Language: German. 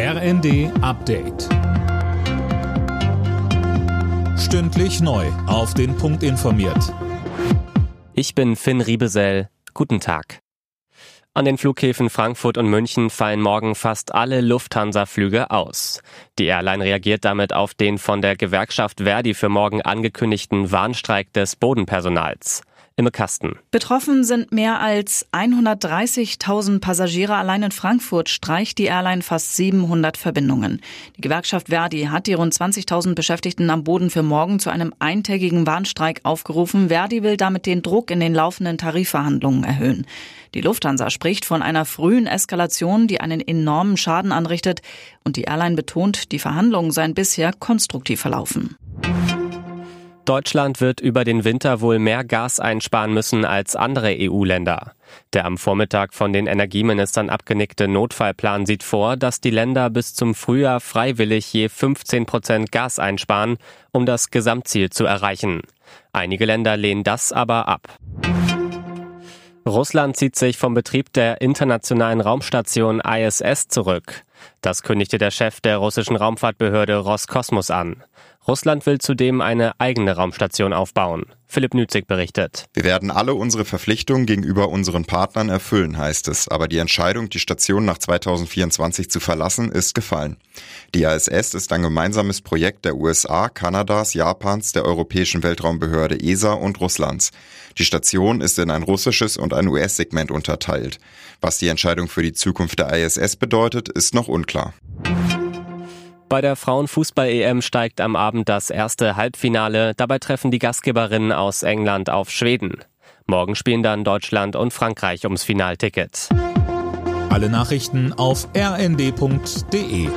RND Update. Stündlich neu. Auf den Punkt informiert. Ich bin Finn Riebesell. Guten Tag. An den Flughäfen Frankfurt und München fallen morgen fast alle Lufthansa-Flüge aus. Die Airline reagiert damit auf den von der Gewerkschaft Verdi für morgen angekündigten Warnstreik des Bodenpersonals. Imme Kasten. Betroffen sind mehr als 130.000 Passagiere. Allein in Frankfurt streicht die Airline fast 700 Verbindungen. Die Gewerkschaft Verdi hat die rund 20.000 Beschäftigten am Boden für morgen zu einem eintägigen Warnstreik aufgerufen. Verdi will damit den Druck in den laufenden Tarifverhandlungen erhöhen. Die Lufthansa spricht von einer frühen Eskalation, die einen enormen Schaden anrichtet. Und die Airline betont, die Verhandlungen seien bisher konstruktiv verlaufen. Deutschland wird über den Winter wohl mehr Gas einsparen müssen als andere EU-Länder. Der am Vormittag von den Energieministern abgenickte Notfallplan sieht vor, dass die Länder bis zum Frühjahr freiwillig je 15 Prozent Gas einsparen, um das Gesamtziel zu erreichen. Einige Länder lehnen das aber ab. Russland zieht sich vom Betrieb der internationalen Raumstation ISS zurück. Das kündigte der Chef der russischen Raumfahrtbehörde Roskosmos an. Russland will zudem eine eigene Raumstation aufbauen. Philipp Nützig berichtet. Wir werden alle unsere Verpflichtungen gegenüber unseren Partnern erfüllen, heißt es. Aber die Entscheidung, die Station nach 2024 zu verlassen, ist gefallen. Die ISS ist ein gemeinsames Projekt der USA, Kanadas, Japans, der Europäischen Weltraumbehörde ESA und Russlands. Die Station ist in ein russisches und ein US-Segment unterteilt. Was die Entscheidung für die Zukunft der ISS bedeutet, ist noch unklar. Bei der Frauenfußball-EM steigt am Abend das erste Halbfinale. Dabei treffen die Gastgeberinnen aus England auf Schweden. Morgen spielen dann Deutschland und Frankreich ums Finalticket. Alle Nachrichten auf rnd.de